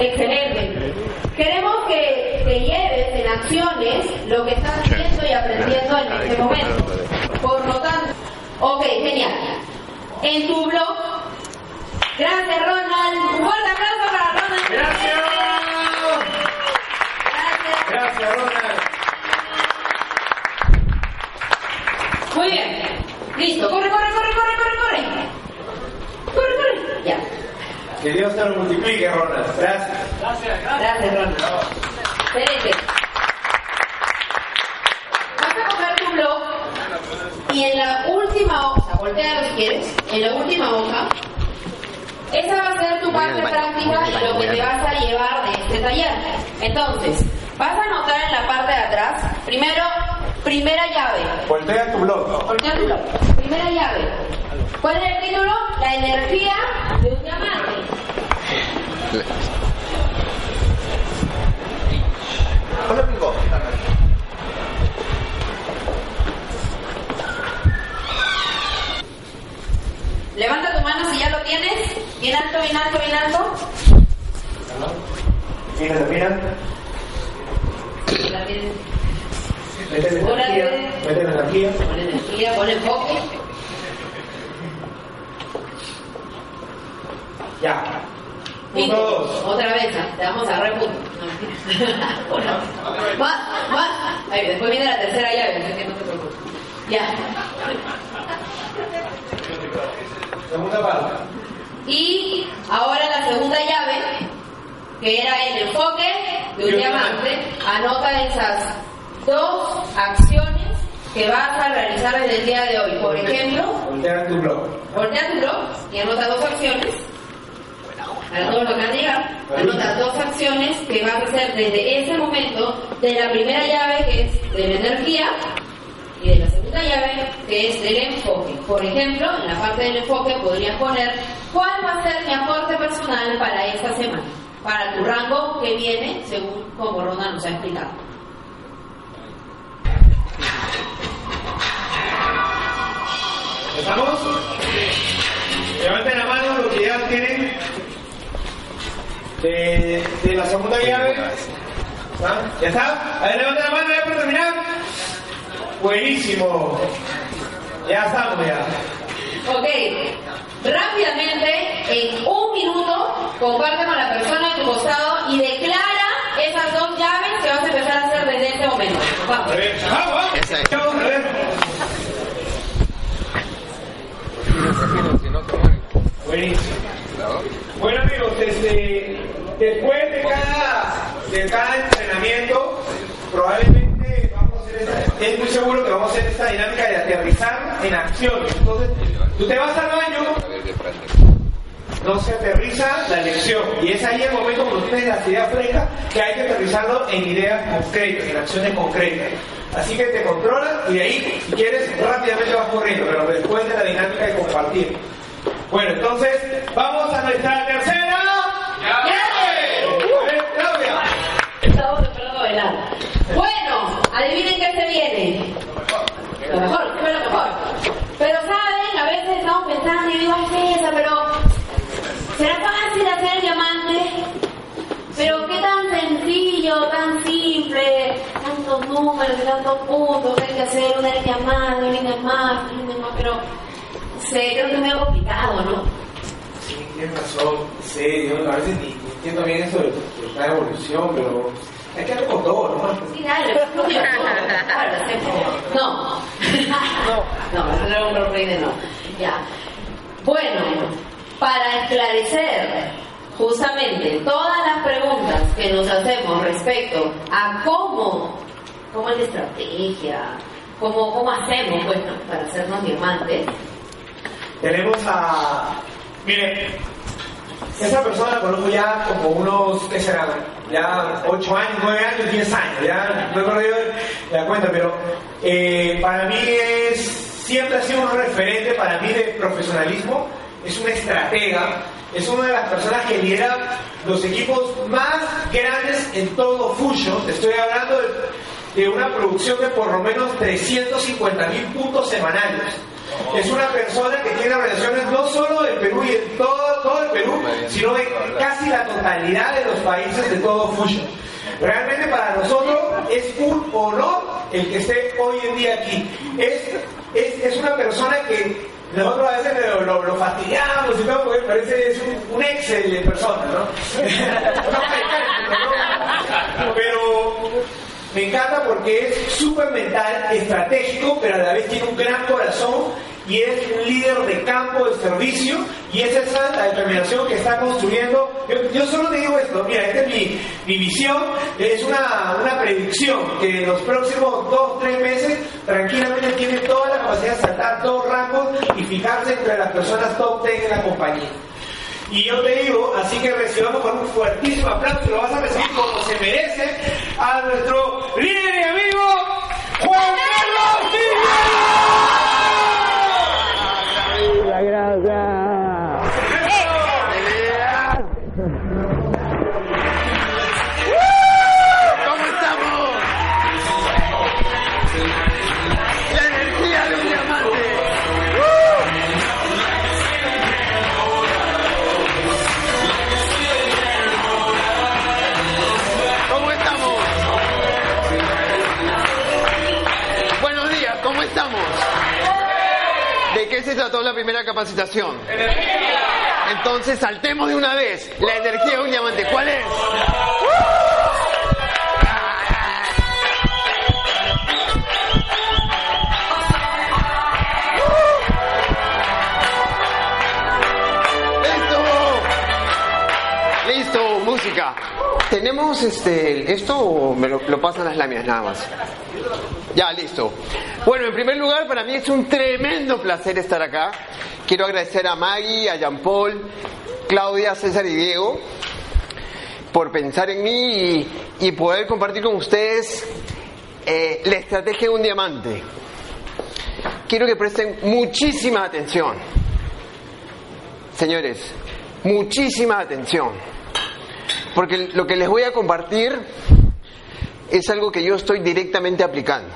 Excelente. Queremos que, que lleves en acciones lo que estás viendo y aprendiendo en este momento. Por lo tanto, ok, genial. En tu blog, gracias Ronald, un fuerte aplauso para Ronald. Gracias. Gracias. Gracias, Ronald. Muy bien. Listo. Corre, corre, corre, corre. Corre, corre. Ya. Que Dios te lo multiplique, Ronald. Gracias. Gracias, Ronald. Excelente. Vas a coger tu blog y en la última hoja, voltea si quieres, en la última hoja, esa va a ser tu parte práctica y lo que te vas a llevar de este taller. Entonces, vas a anotar en la parte de atrás, primero, primera llave. Voltea tu blog. Voltea tu blog. Primera llave. ¿Cuál es el título? La energía de un diamante. Hola, Pingo. Levanta tu mano si ya lo tienes. Bien alto, bien alto, bien alto. Mira, mira. La tienes. Mete energía. Pon energía, pon enfoque. Ya. Dos. Otra vez, te vamos a re punto. No, mentira. Una. Más, más. Ahí, después viene la tercera llave, que no te preocupes. Ya. Segunda parte. Y ahora la segunda llave, que era el enfoque de un diamante, anota esas dos acciones que vas a realizar desde el día de hoy. Por ejemplo, Voltea tu blog. voltea tu blog y anota dos acciones. Para todos los que han llegado, anota dos acciones que vas a hacer desde ese momento de la primera llave que es de la energía y de la segunda llave que es del enfoque. Por ejemplo, en la parte del enfoque podrías poner cuál va a ser mi aporte personal para esta semana, para tu rango que viene según como Ronald nos ha explicado. ¿Estamos? Levanten la mano los que ya tienen de, de la segunda llave. ¿Ah? ¿Ya está? A ver, levanten la mano ya para terminar. Buenísimo. Ya estamos ya. Ok, rápidamente, en un minuto, comparte con la persona a tu costado y declara esas dos llaves que vas a empezar a hacer desde este momento. Vamos. vamos. Vamos a ver. Buenísimo. Bueno amigos, este, después de cada, de cada entrenamiento, probablemente vamos a hacer esta, es muy seguro que vamos a hacer esta dinámica de aterrizar en acción. Entonces, tú te vas al baño, no se aterriza la lección. Y es ahí el momento cuando tienes las ideas frescas que hay que aterrizarlo en ideas concretas, en acciones concretas. Así que te controlas y de ahí, si quieres, rápidamente vas corriendo, pero después de la dinámica de compartir. Bueno, entonces, vamos a nuestra tercera. A. Estamos esperando bailar. Bueno, adivinen qué se viene. Lo mejor, ¿qué lo mejor? Pero saben, a veces estamos pensando y digo, ay, esa, pero ¿será fácil hacer diamante? Pero qué tan sencillo, tan simple, tantos números y tantos puntos hay que hacer, una línea más, una línea más, una línea más, pero creo que es medio complicado, ¿no? Sí, tienes razón. Sí, yo a veces ni entiendo bien eso de, la evolución, pero hay que con todo, ¿no? Sí, dale, No. No, no, no, no, no, no. Ya. Bueno, para esclarecer justamente todas las preguntas que nos hacemos respecto a cómo, cómo es la estrategia, cómo, cómo hacemos pues, ¿no? para hacernos diamantes, Tenemos a. Mire, esa persona la conozco ya como unos, ¿qué será? Ya 8 años, 9 años, 10 años, ya no he perdido la cuenta, pero eh, para mí es, siempre ha sido un referente para mí de profesionalismo, es una estratega, es una de las personas que lidera los equipos más grandes en todo Fusion, estoy hablando de, de una producción de por lo menos 350 mil puntos semanales. Es una persona que tiene relaciones no solo del Perú y en todo, todo el Perú, sino de casi la totalidad de los países de todo Fusion. Realmente para nosotros es un honor el que esté hoy en día aquí. Es, es, es una persona que nosotros a veces lo, lo, fastidiamos y todo porque parece es un, un Excel de persona, ¿no? pero me encanta porque es súper mental, estratégico, pero a la vez tiene un gran corazón y es un líder de campo, de servicio, y es esa la determinación que está construyendo. Yo, solo te digo esto, mira, esta es mi, mi visión, es una, una, predicción que en los próximos dos, tres meses tranquilamente tiene toda la capacidad de saltar dos rangos y fijarse entre las personas top 10 en la compañía. Y yo te digo, así que recibamos con un fuertísimo aplauso lo vas a recibir como se merece a nuestro líder y amigo Juan Carlos Gracias, trató la primera capacitación? Entonces saltemos de una vez. La energía de un diamante, ¿cuál es? ¡Listo! Listo, música. ¿Tenemos este esto o me lo, lo pasan las láminas nada más? Ya, listo. Bueno, en primer lugar, para mí es un tremendo placer estar acá. Quiero agradecer a Maggie, a Jean Paul, Claudia, César y Diego por pensar en mí y, y poder compartir con ustedes eh, la estrategia de un diamante. Quiero que presten muchísima atención. Señores, muchísima atención. Porque lo que les voy a compartir es algo que yo estoy directamente aplicando.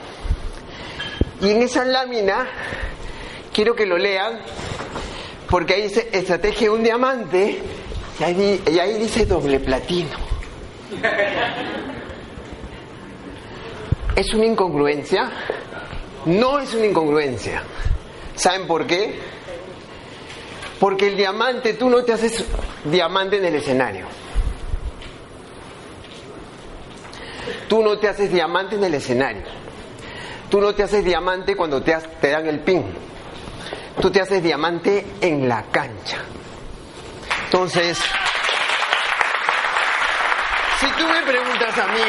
Y en esa lámina quiero que lo lean porque ahí dice estrategia un diamante y ahí, y ahí dice doble platino. ¿Es una incongruencia? No es una incongruencia. ¿Saben por qué? Porque el diamante, tú no te haces diamante en el escenario. Tú no te haces diamante en el escenario. Tú no te haces diamante cuando te, dan el pin. Tú te haces diamante en la cancha. Entonces, si tú me preguntas a mí,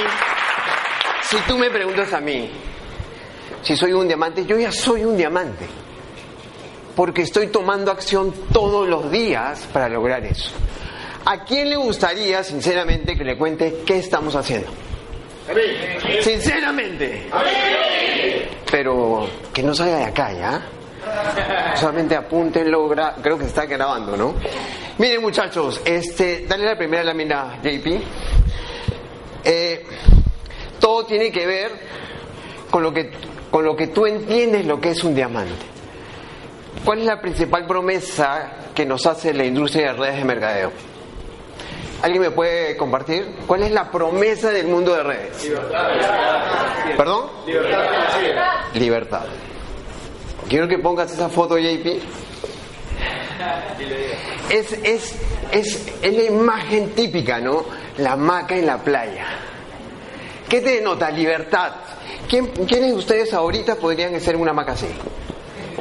si tú me preguntas a mí, si soy un diamante, yo ya soy un diamante. Porque estoy tomando acción todos los días para lograr eso. ¿A quién le gustaría, sinceramente, que le cuente qué estamos haciendo? Sinceramente. Pero que no salga de acá, ¿ya? Solamente apúntenlo, creo que se está grabando, ¿no? Miren muchachos, este, dale la primera lámina, JP. Eh, todo tiene que ver con lo que, con lo que tú entiendes lo que es un diamante. ¿Cuál es la principal promesa que nos hace la industria de redes de mercadeo? ¿Alguien me puede compartir? ¿Cuál es la promesa del mundo de redes? Libertad. ¿Perdón? Libertad. Libertad. Quiero que pongas esa foto, JP. Es, es, es, es la imagen típica, ¿no? La hamaca en la playa. ¿Qué te denota? Libertad. ¿Quién, ¿Quiénes de ustedes ahorita podrían hacer una hamaca así?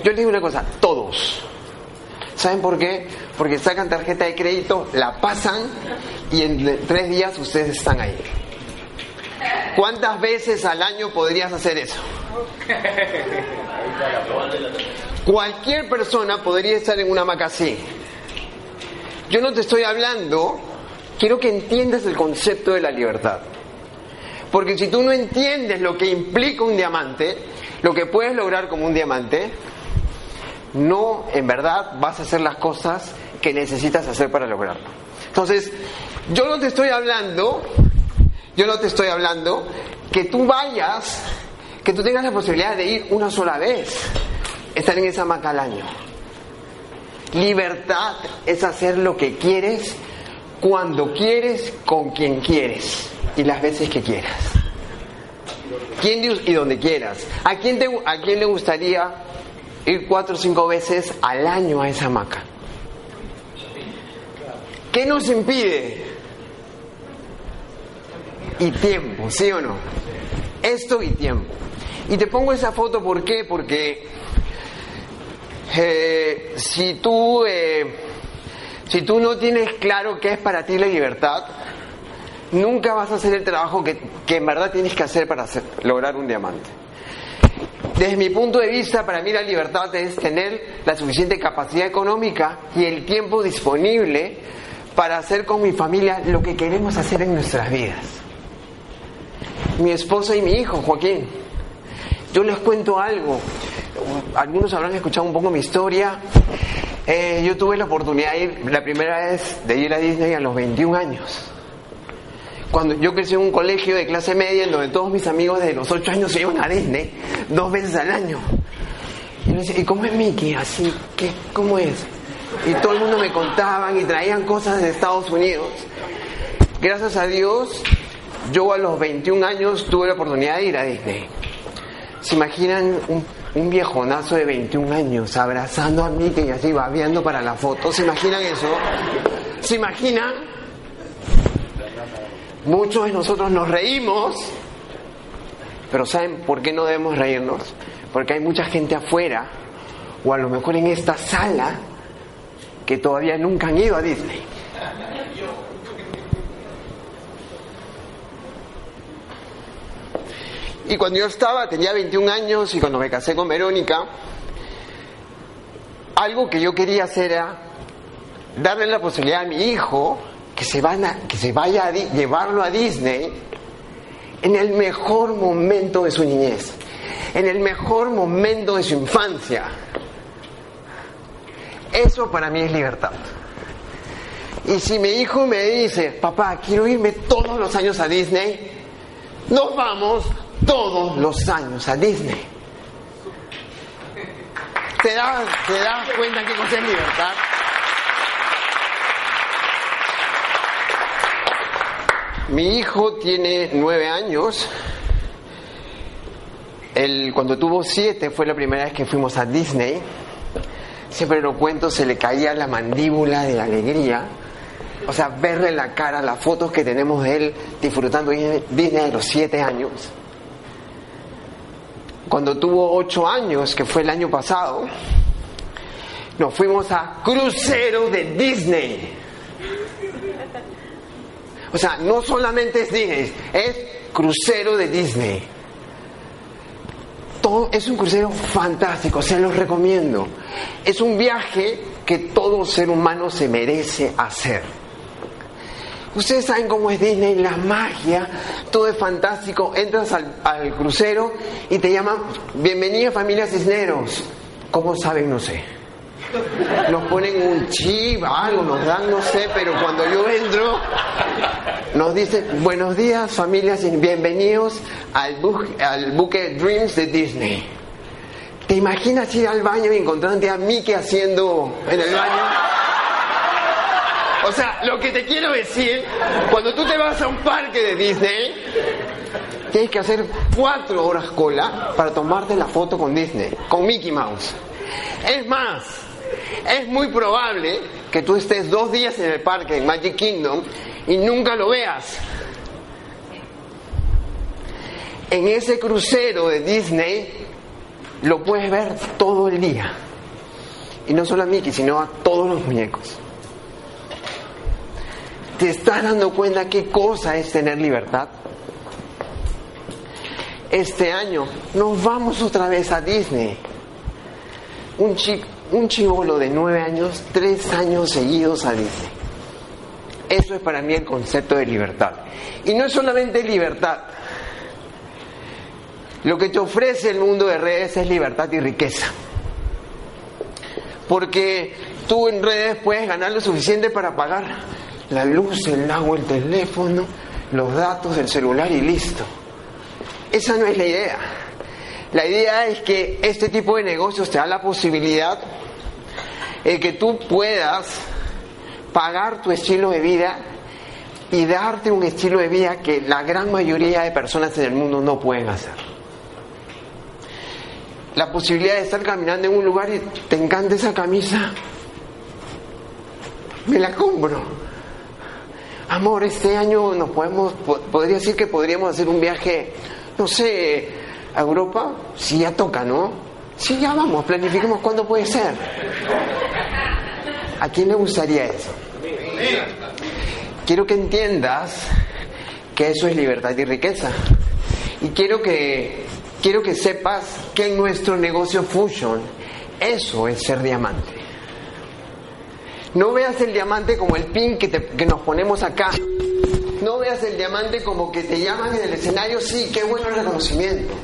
Yo les digo una cosa, todos. ¿Saben por qué? Porque sacan tarjeta de crédito, la pasan y en tres días ustedes están ahí. ¿Cuántas veces al año podrías hacer eso? Cualquier persona podría estar en una hamaca así. Yo no te estoy hablando, quiero que entiendas el concepto de la libertad. Porque si tú no entiendes lo que implica un diamante, lo que puedes lograr como un diamante, no en verdad vas a hacer las cosas que necesitas hacer para lograrlo. Entonces, yo no te estoy hablando, yo no te estoy hablando que tú vayas, que tú tengas la posibilidad de ir una sola vez, estar en esa año. Libertad es hacer lo que quieres, cuando quieres, con quien quieres y las veces que quieras. ¿Quién y donde quieras. ¿A quién, ¿A quién le gustaría ir cuatro o cinco veces al año a esa hamaca? ¿Qué nos impide? Y tiempo, ¿sí o no? Esto y tiempo. Y te pongo esa foto, ¿por qué? Porque eh, si tú eh, si tú no tienes claro qué es para ti la libertad, nunca vas a hacer el trabajo que, que en verdad tienes que hacer para lograr un diamante. Desde mi punto de vista, para mí la libertad es tener la suficiente capacidad económica y el tiempo disponible para hacer con mi familia lo que queremos hacer en nuestras vidas. Mi esposa y mi hijo, Joaquín. Yo les cuento algo. Algunos habrán escuchado un poco mi historia. Eh, yo tuve la oportunidad de ir, la primera vez de ir a Disney a los 21 años. Cuando yo crecí en un colegio de clase media en donde todos mis amigos desde los 8 años se iban a Disney dos veces al año. Y yo decía, ¿y cómo es Mickey? Así, ¿qué, ¿cómo es? Y todo el mundo me contaban y traían cosas de Estados Unidos. Gracias a Dios, yo a los 21 años tuve la oportunidad de ir a Disney. ¿Se imaginan un, un viejonazo de 21 años abrazando a Mickey y así babeando para la foto? ¿Se imaginan eso? ¿Se imaginan? Muchos de nosotros nos reímos, pero ¿saben por qué no debemos reírnos? Porque hay mucha gente afuera, o a lo mejor en esta sala, que todavía nunca han ido a Disney. Y cuando yo estaba, tenía 21 años y cuando me casé con Verónica, algo que yo quería hacer era darle la posibilidad a mi hijo que se, van a- que se vaya a llevarlo a Disney en el mejor momento de su niñez, en el mejor momento de su infancia. Eso para mí es libertad. Y si mi hijo me dice, papá, quiero irme todos los años a Disney, nos vamos todos los años a Disney. ¿Te das, te das cuenta qué cosa es libertad? Mi hijo tiene nueve años. Él, cuando tuvo siete fue la primera vez que fuimos a Disney. Siempre lo cuento, se le caía la mandíbula de alegría. O sea, verle la cara, las fotos que tenemos de él disfrutando Disney a los siete años. Cuando tuvo ocho años, que fue el año pasado, nos fuimos a crucero de Disney. O sea, no solamente es Disney, es crucero de Disney. Todo, es un crucero fantástico, se los recomiendo. Es un viaje que todo ser humano se merece hacer. Ustedes saben cómo es Disney, la magia, todo es fantástico. Entras al, al crucero y te llaman, bienvenida familia Cisneros. ¿Cómo saben? No sé. Nos ponen un chip, algo, nos dan, no sé, pero cuando yo entro, nos dicen, buenos días familias, y bienvenidos al, bu al buque Dreams de Disney. ¿Te imaginas ir al baño y encontrarte a Mickey haciendo en el baño? O sea, lo que te quiero decir, cuando tú te vas a un parque de Disney, tienes que hacer cuatro horas cola para tomarte la foto con Disney, con Mickey Mouse. Es más, es muy probable que tú estés dos días en el parque, en Magic Kingdom, y nunca lo veas. En ese crucero de Disney lo puedes ver todo el día. Y no solo a Mickey, sino a todos los muñecos. ¿Te estás dando cuenta qué cosa es tener libertad? Este año nos vamos otra vez a Disney. Un, chi un chivolo de nueve años, tres años seguidos a Disney. Eso es para mí el concepto de libertad. Y no es solamente libertad. Lo que te ofrece el mundo de redes es libertad y riqueza. Porque tú en redes puedes ganar lo suficiente para pagar la luz, el agua, el teléfono, los datos del celular y listo. Esa no es la idea. La idea es que este tipo de negocios te da la posibilidad de que tú puedas pagar tu estilo de vida y darte un estilo de vida que la gran mayoría de personas en el mundo no pueden hacer. La posibilidad de estar caminando en un lugar y te encanta esa camisa, me la compro. Amor, este año nos podemos, podría decir que podríamos hacer un viaje, no sé, a Europa, si ya toca, ¿no? Sí, ya vamos, planifiquemos cuándo puede ser. ¿A quién le gustaría eso? Quiero que entiendas que eso es libertad y riqueza. Y quiero que, quiero que sepas que en nuestro negocio Fusion, eso es ser diamante. No veas el diamante como el pin que, que nos ponemos acá. No veas el diamante como que te llaman en el escenario, sí, qué bueno el reconocimiento.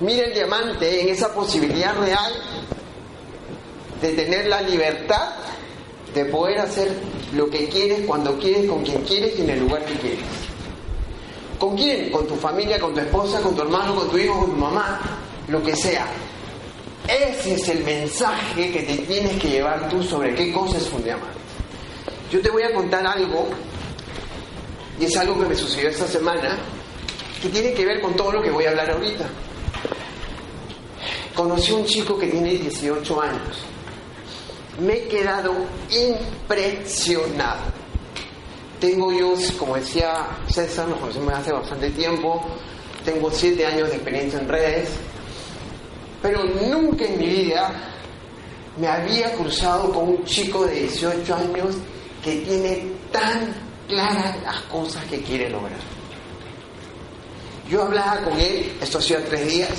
Mira el diamante en esa posibilidad real de tener la libertad de poder hacer lo que quieres, cuando quieres, con quien quieres y en el lugar que quieres. ¿Con quién? Con tu familia, con tu esposa, con tu hermano, con tu hijo, con tu mamá, lo que sea. Ese es el mensaje que te tienes que llevar tú sobre qué cosa es un diamante. Yo te voy a contar algo, y es algo que me sucedió esta semana, que tiene que ver con todo lo que voy a hablar ahorita. Conocí un chico que tiene 18 años me he quedado impresionado. Tengo yo, como decía César, nos conocemos hace bastante tiempo, tengo siete años de experiencia en redes, pero nunca en mi vida me había cruzado con un chico de 18 años que tiene tan claras las cosas que quiere lograr. Yo hablaba con él, esto hacía tres días,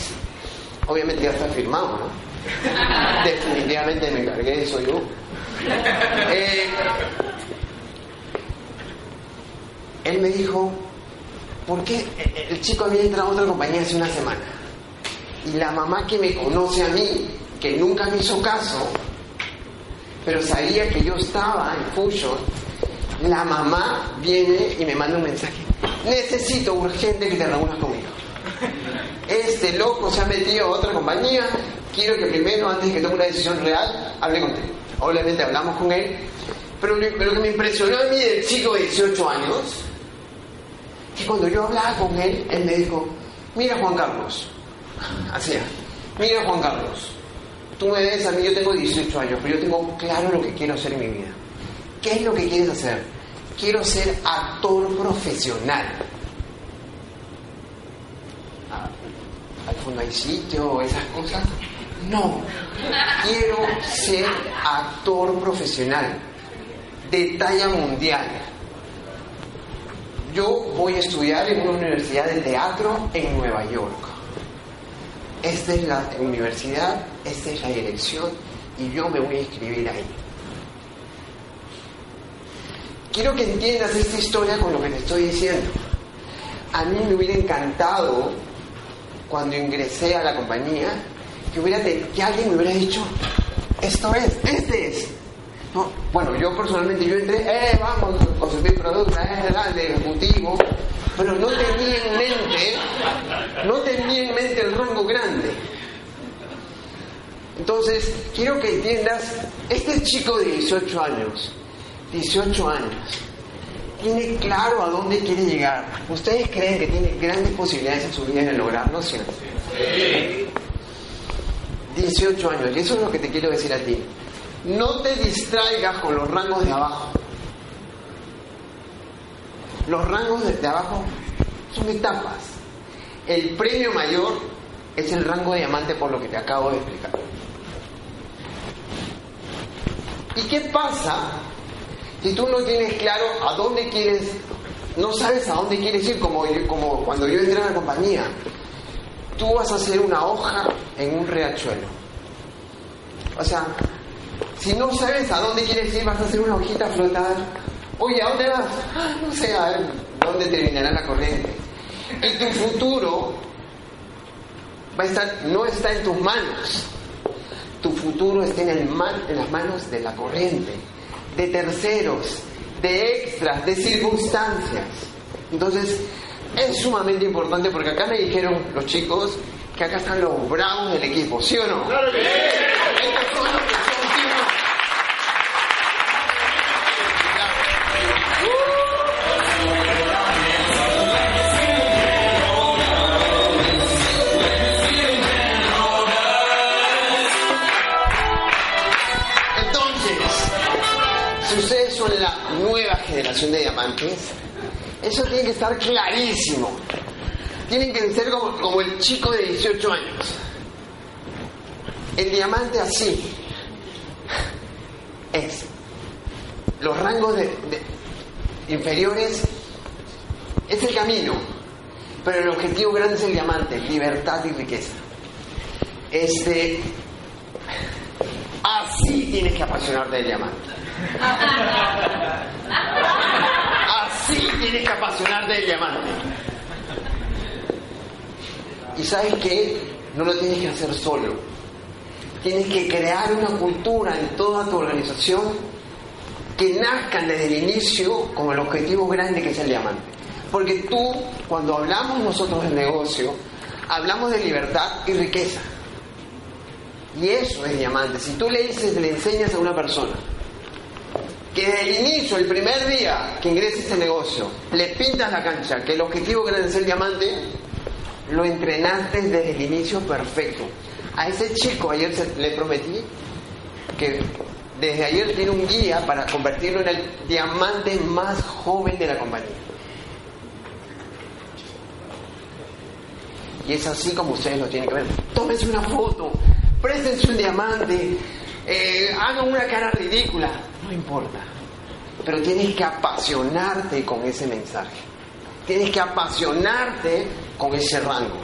obviamente ya está firmado, ¿no? Definitivamente me encargué, soy yo. Eh, él me dijo, ¿por qué el chico había entrado a otra compañía hace una semana? Y la mamá que me conoce a mí, que nunca me hizo caso, pero sabía que yo estaba en Fusion, la mamá viene y me manda un mensaje. Necesito urgente que te reúnas conmigo. Este loco se ha metido a otra compañía, quiero que primero, antes de que tome una decisión real, hable contigo. Obviamente hablamos con él, pero lo que me impresionó a mí del chico de 18 años, que cuando yo hablaba con él, él me dijo, mira Juan Carlos, así, mira Juan Carlos, tú me ves a mí, yo tengo 18 años, pero yo tengo claro lo que quiero hacer en mi vida. ¿Qué es lo que quieres hacer? Quiero ser actor profesional. Al fondo hay sitio, esas cosas. No, quiero ser actor profesional de talla mundial. Yo voy a estudiar en una universidad de teatro en Nueva York. Esta es la universidad, esta es la dirección y yo me voy a inscribir ahí. Quiero que entiendas esta historia con lo que te estoy diciendo. A mí me hubiera encantado cuando ingresé a la compañía que, hubiera que alguien me hubiera dicho, esto es, este es. No, bueno, yo personalmente yo entré, eh, vamos, consumir productos, eh, grande, ejecutivo, pero no tenía en mente, no tenía en mente el rango grande. Entonces, quiero que entiendas, este chico de 18 años, 18 años, tiene claro a dónde quiere llegar. ¿Ustedes creen que tiene grandes posibilidades en su vida de lograrlo, cierto? Sí. 18 años. Y eso es lo que te quiero decir a ti. No te distraigas con los rangos de abajo. Los rangos de abajo son etapas. El premio mayor es el rango de diamante por lo que te acabo de explicar. ¿Y qué pasa si tú no tienes claro a dónde quieres, no sabes a dónde quieres ir, como, cuando yo entré a la compañía? tú vas a hacer una hoja en un riachuelo. O sea, si no sabes a dónde quieres ir, vas a hacer una hojita flotar. Oye, ¿a dónde vas? Ah, no sé, a ver dónde terminará la corriente. Y tu futuro va a estar, no está en tus manos. Tu futuro está en las manos de la corriente, de terceros, de extras, de circunstancias. Entonces, es sumamente importante porque acá me dijeron los chicos que acá están los bravos del equipo, ¿sí o no? ¡Claro que sí! Estos son los que son eso tiene que estar clarísimo. Tienen que ser como, el chico de 18 años. El diamante así es. Los rangos de, de inferiores es el camino, pero el objetivo grande es el diamante, libertad y riqueza. Este, así tienes que apasionarte del diamante. Tienes que apasionarte del diamante. Y sabes qué? No lo tienes que hacer solo. Tienes que crear una cultura en toda tu organización que nazcan desde el inicio con el objetivo grande que es el diamante. Porque tú, cuando hablamos nosotros del negocio, hablamos de libertad y riqueza. Y eso es diamante. Si tú le dices, le enseñas a una persona que desde el inicio, el primer día que ingresa a ese negocio, le pintas la cancha, que el objetivo grande es el diamante, lo entrenaste desde el inicio perfecto. A ese chico ayer le prometí que desde ayer tiene un guía para convertirlo en el diamante más joven de la compañía. Y es así como ustedes lo tienen que ver. Tómense una foto, préstense un diamante, eh, hagan una cara ridícula, no importa. Pero tienes que apasionarte con ese mensaje. Tienes que apasionarte con ese rango.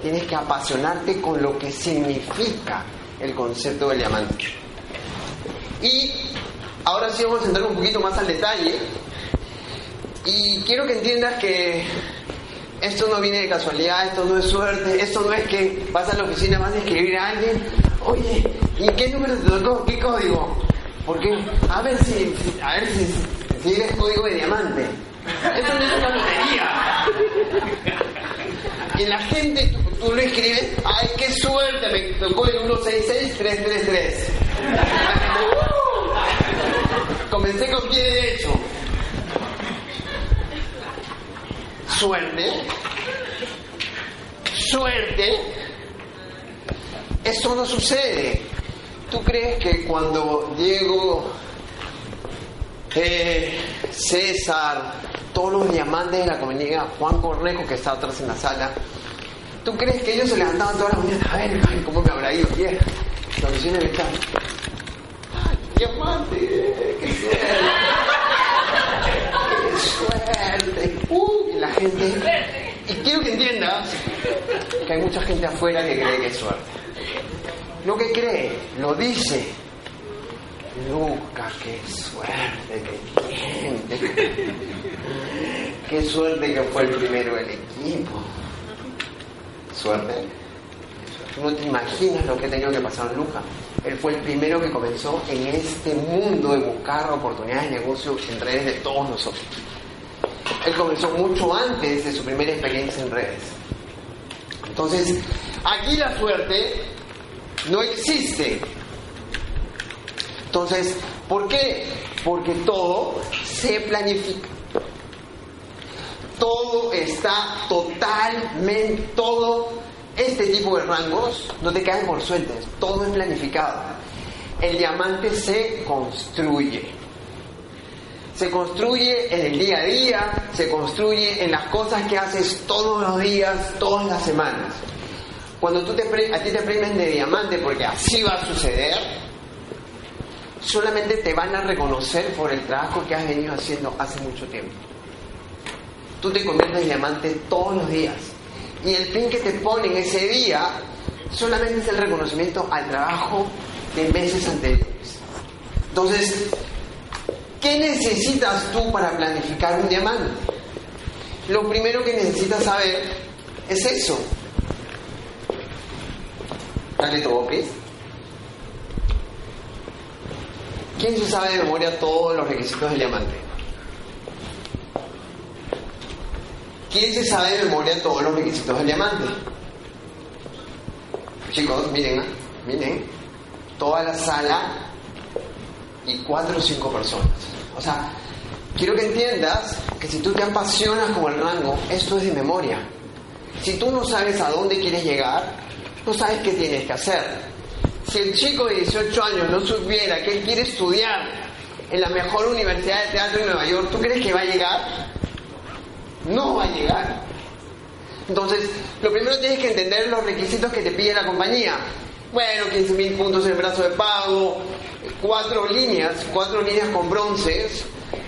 Tienes que apasionarte con lo que significa el concepto del diamante. Y ahora sí vamos a entrar un poquito más al detalle. Y quiero que entiendas que esto no viene de casualidad, esto no es suerte, esto no es que vas a la oficina, vas a escribir a alguien, oye, ¿y qué número te tocó? ¿Qué código? Porque, a ver si, a ver si, si eres código de diamante. Esto no es una lotería. Y la gente, tú, tú lo escribes, ay, qué suerte, me tocó el 166333. ¡Uh! Comencé con pie derecho. Suerte. Suerte. Eso no sucede. ¿Tú crees que cuando Diego, eh, César, todos los diamantes de la comunidad, Juan Cornejo que está atrás en la sala, ¿tú crees que ellos se levantaban todas las mañanas? A ver, ay, ¿cómo me habrá ido ayer? La oficina de estar. ¡Ay, diamante! ¡Qué suerte! ¡Qué suerte! ¡Uh! Y la gente. Y quiero que entiendas que hay mucha gente afuera que cree que es suerte. Lo que cree, lo dice. Lucas, qué suerte que tiene. Qué suerte que fue el primero del equipo. Suerte. No te imaginas lo que ha tenido que pasar Lucas. Él fue el primero que comenzó en este mundo de buscar oportunidades de negocio en redes de todos nosotros. Él comenzó mucho antes de su primera experiencia en redes. Entonces, aquí la suerte no existe. Entonces, ¿por qué? Porque todo se planifica. Todo está totalmente, todo este tipo de rangos no te caen por sueltes, todo es planificado. El diamante se construye. Se construye en el día a día, se construye en las cosas que haces todos los días, todas las semanas. Cuando tú te a ti te premian de diamante, porque así va a suceder, solamente te van a reconocer por el trabajo que has venido haciendo hace mucho tiempo. Tú te conviertes en diamante todos los días. Y el pin que te ponen ese día solamente es el reconocimiento al trabajo de meses anteriores. Entonces, ¿qué necesitas tú para planificar un diamante? Lo primero que necesitas saber es eso. Dale todo, please. ¿Quién se sabe de memoria todos los requisitos del diamante? ¿Quién se sabe de memoria todos los requisitos del diamante? Chicos, miren, ¿ah? miren, toda la sala y cuatro o cinco personas. O sea, quiero que entiendas que si tú te apasionas como el rango, esto es de memoria. Si tú no sabes a dónde quieres llegar, no sabes qué tienes que hacer. Si el chico de 18 años no supiera que él quiere estudiar en la mejor universidad de teatro en Nueva York, ¿tú crees que va a llegar? No va a llegar. Entonces, lo primero tienes que entender los requisitos que te pide la compañía. Bueno, 15.000 puntos en el brazo de pago, cuatro líneas, cuatro líneas con bronces,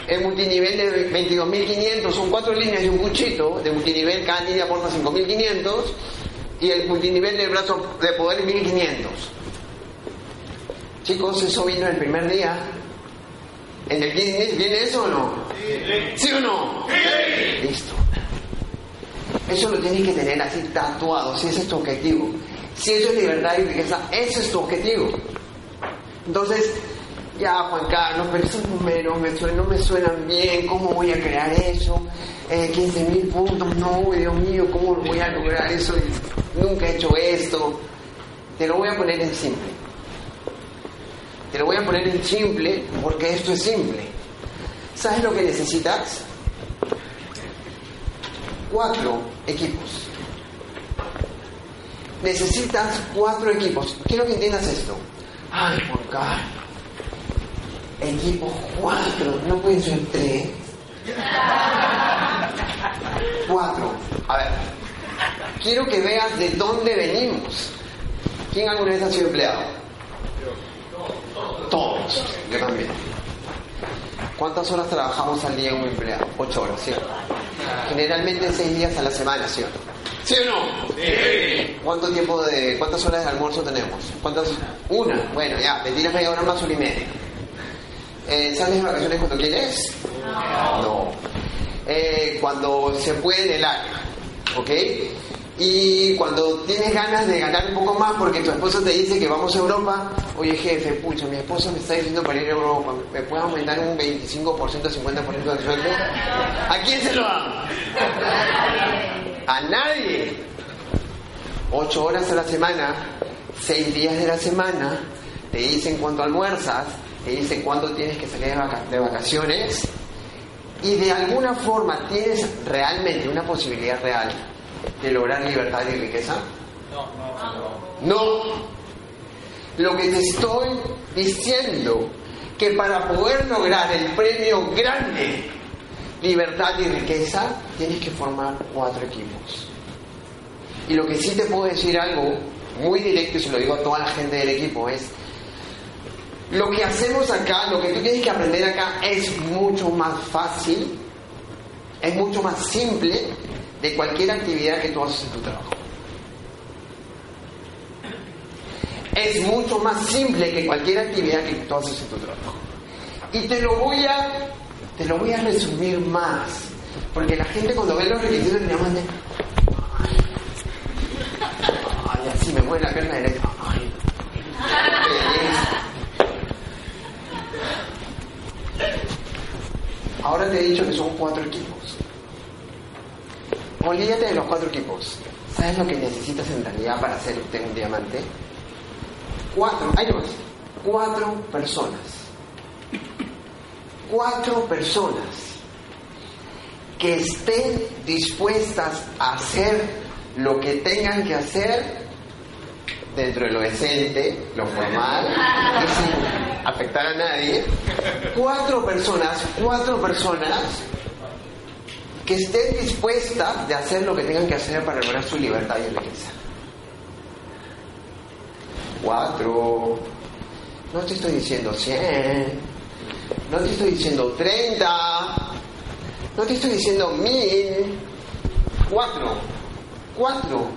el multinivel de 22.500, son cuatro líneas y un cuchito de multinivel, cada línea aporta 5.500 y el multinivel del brazo de poder es 1.500. Chicos, eso vino el primer día. ¿En el Guinness viene eso o no? ¿Sí o no? Listo. Eso lo tienes que tener así tatuado, si ese es tu objetivo. Si eso es libertad y riqueza, ese es tu objetivo. Entonces, ya Juan Carlos, pero esos números me suenan, no me suenan bien, ¿cómo voy a crear eso? Eh, 15 mil puntos, no, Dios mío, ¿cómo voy a lograr eso? Nunca he hecho esto. Te lo voy a poner en simple. Te lo voy a poner en simple porque esto es simple. ¿Sabes lo que necesitas? Cuatro equipos. Necesitas cuatro equipos. Quiero que entiendas esto. Ay, Juan Carlos. Equipo cuatro, no pueden ser tres. Cuatro. A ver, quiero que veas de dónde venimos. ¿Quién alguna vez ha sido empleado? Todos. Yo también. ¿Cuántas horas trabajamos al día en un empleado? Ocho horas, ¿cierto? Generalmente seis días a la semana, ¿cierto? ¿Sí o no? Sí. ¿Cuánto tiempo de, cuántas horas de almuerzo tenemos? ¿Cuántas? Una. Bueno, ya, te tiras media hora más, una y media. Eh, ¿Sales de vacaciones cuando quieres? No. Eh, cuando se puede el año, ¿ok? Y cuando tienes ganas de ganar un poco más porque tu esposa te dice que vamos a Europa, oye jefe, pucha, mi esposa me está diciendo para ir a Europa, ¿me puedes aumentar un 25%, 50% del sueldo? ¿A quién se lo hago? A nadie. Ocho horas a la semana, seis días de la semana, te dicen cuánto almuerzas, te dicen cuándo tienes que salir de, vaca- de vacaciones y de alguna forma tienes realmente una posibilidad real de lograr libertad y riqueza? No. Lo que te estoy diciendo que para poder lograr el premio grande, libertad y riqueza, tienes que formar cuatro equipos. Y lo que sí te puedo decir algo muy directo y se lo digo a toda la gente del equipo es lo que hacemos acá, lo que tú tienes que aprender acá es mucho más fácil, es mucho más simple de cualquier actividad que tú haces en tu trabajo. Es mucho más simple que cualquier actividad que tú haces en tu trabajo. Y te lo voy a, te lo voy a resumir más, porque la gente cuando ve los requisitos me llaman de, ay, así me mueve la pierna derecha, ay, Ahora te he dicho que son cuatro equipos. Olvídate de los cuatro equipos. ¿Sabes lo que necesitas en realidad para hacerte un diamante? Cuatro, hay más. Cuatro personas. Cuatro personas que estén dispuestas a hacer lo que tengan que hacer dentro de lo decente, lo formal, y sin afectar a nadie. Cuatro personas, cuatro personas que estén dispuestas de hacer lo que tengan que hacer para lograr su libertad y riqueza. Cuatro. No te estoy diciendo cien. No te estoy diciendo treinta. No te estoy diciendo mil. Cuatro. Cuatro.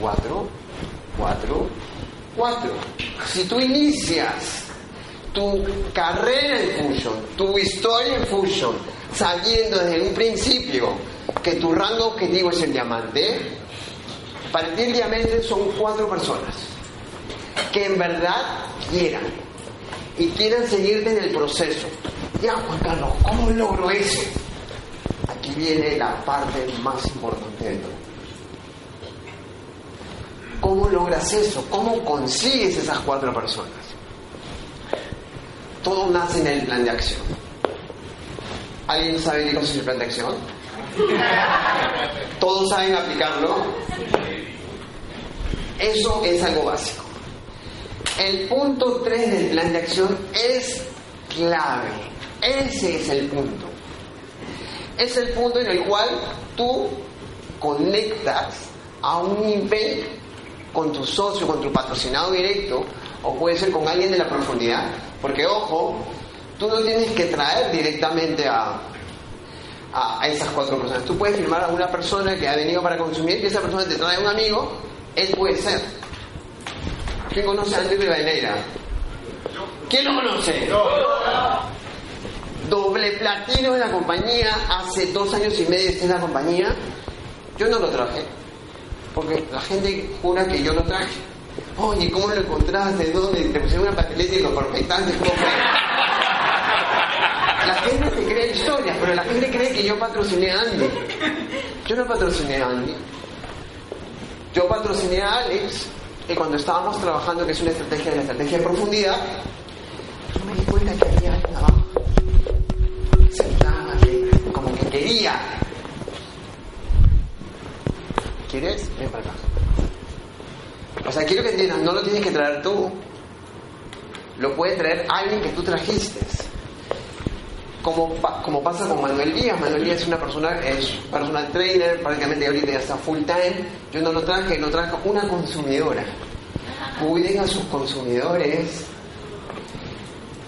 Cuatro. Cuatro. Cuatro. Si tú inicias tu carrera en Fusion, tu historia en Fusion, sabiendo desde un principio que tu rango objetivo es el diamante, para ti el diamante son cuatro personas que en verdad quieran y quieran seguirte en el proceso. Ya, Juan Carlos, ¿cómo logro eso? Aquí viene la parte más importante de todo. ¿Cómo logras eso? ¿Cómo consigues esas cuatro personas? Todo nace en el plan de acción. ¿Alguien sabe qué es el plan de acción? ¿Todos saben aplicarlo? Eso es algo básico. El punto 3 del plan de acción es clave. Ese es el punto. Es el punto en el cual tú conectas a un nivel con tu socio, con tu patrocinado directo, o puede ser con alguien de la profundidad. Porque ojo, tú no tienes que traer directamente a, a, esas cuatro personas. Tú puedes firmar a una persona que ha venido para consumir y esa persona te trae un amigo, él puede ser. ¿Quién conoce a Andy Rivadeneira? ¿Quién lo conoce? Doble platino en la compañía, hace dos años y medio está en la compañía. Yo no lo traje, porque la gente jura que yo lo traje. Oye, ¿cómo lo encontraste? ¿Dónde? Te pusieron una papeleta y lo perfectaste. ¿Cómo? La gente se cree historias, pero la gente cree que yo patrociné a Andy. Yo no patrociné a Andy. Yo patrociné a Alex y cuando estábamos trabajando, que es una estrategia de la estrategia de profundidad, yo me di cuenta que había alguien abajo. Sentada, como que quería. ¿Quieres? Ven para acá. O sea, quiero que entiendas, no lo tienes que traer tú. Lo puede traer alguien que tú trajiste. Como, como pasa con Manuel Díaz. Manuel Díaz es una persona, es personal trainer, prácticamente ahorita ya está full time. Yo no lo traje, lo traje una consumidora. Cuiden a sus consumidores.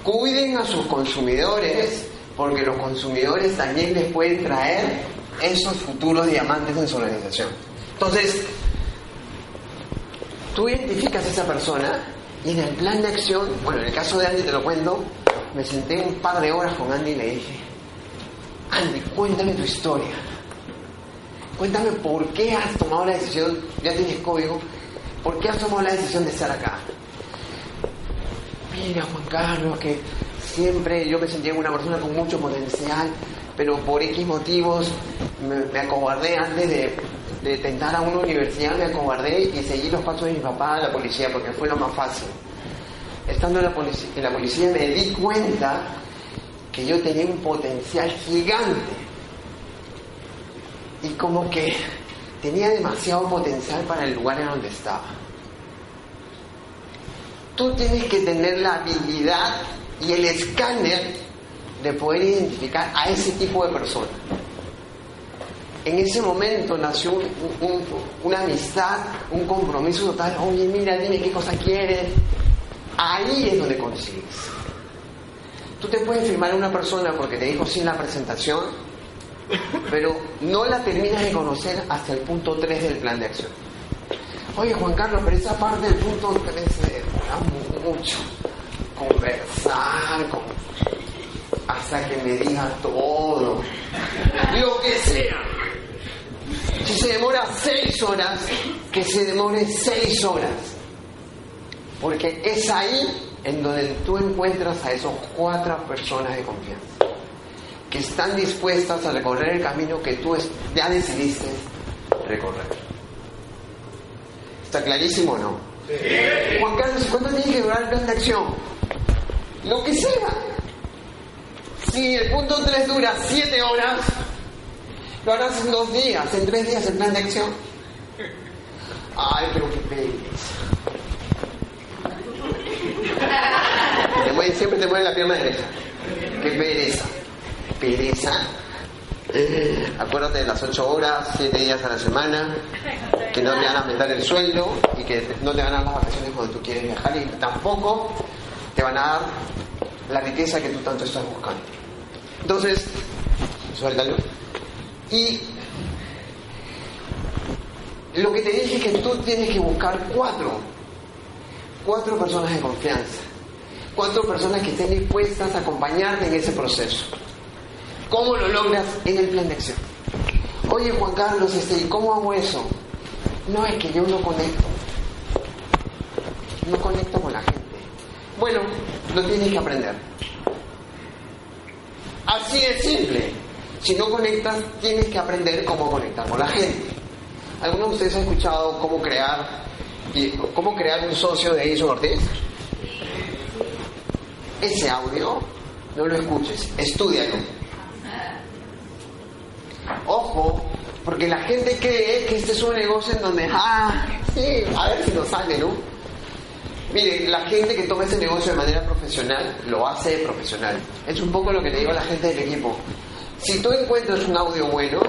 Cuiden a sus consumidores, porque los consumidores también les pueden traer esos futuros diamantes en su organización. Entonces, tú identificas a esa persona y en el plan de acción, bueno, en el caso de Andy te lo cuento, me senté un par de horas con Andy y le dije, Andy, cuéntame tu historia. Cuéntame por qué has tomado la decisión, ya tienes código, por qué has tomado la decisión de estar acá. Mira, Juan Carlos, que siempre yo me sentía una persona con mucho potencial, pero por X motivos me, acobardé antes de, de tentar a una universidad, me acobardé y seguí los pasos de mi papá a la policía porque fue lo más fácil. Estando en la, policía, en la policía me di cuenta que yo tenía un potencial gigante y como que tenía demasiado potencial para el lugar en donde estaba. Tú tienes que tener la habilidad y el escáner de poder identificar a ese tipo de persona. En ese momento nació un- un- una amistad, un compromiso total. Oye, mira, dime qué cosa quieres. Ahí es donde consigues. Tú te puedes firmar a una persona porque te dijo sí en la presentación, pero no la terminas de conocer hasta el punto 3 del plan de acción. Oye, Juan Carlos, pero esa parte del punto 3 se demora mucho. Conversar, con- hasta que me diga todo. Lo que sea. Si se demora seis horas, que se demore seis horas. Porque es ahí en donde tú encuentras a esos cuatro personas de confianza que están dispuestas a recorrer el camino que tú ya decidiste recorrer. ¿Está clarísimo o no? Juan Carlos, ¿cuánto tiene que durar el plan de acción? Lo que sea. Si el punto 3 dura 7 horas, lo harás en dos días, en tres días el plan de acción. Ay, pero qué pereza. Siempre te mueve la pierna derecha. Qué pereza. Pereza. Acuérdate de las 8 horas, 7 días a la semana, que no te van a aumentar el sueldo y que no te van a dar las vacaciones cuando tú quieres viajar y tampoco te van a dar la riqueza que tú tanto estás buscando. Entonces, suéltalo. Y lo que te dije es que tú tienes que buscar cuatro, cuatro personas de confianza, cuatro personas que estén dispuestas a acompañarte en ese proceso. ¿Cómo lo logras en el plan de acción? Oye Juan Carlos, este, ¿y cómo hago eso? No es que yo no conecto. No conecto con la gente. Bueno, lo tienes que aprender. Así de simple. Si no conectas, tienes que aprender cómo conectar con la gente. ¿Algunos de ustedes han escuchado cómo crear, cómo crear un socio de Edison Ortiz? Ese audio, no lo escuches, estúdialo. Ojo, porque la gente cree que este es un negocio en donde, ah, sí, a ver si nos sale, ¿no? Mire, la gente que toma ese negocio de manera profesional lo hace profesional. Es un poco lo que le digo a la gente del equipo. Si tú encuentras un audio bueno,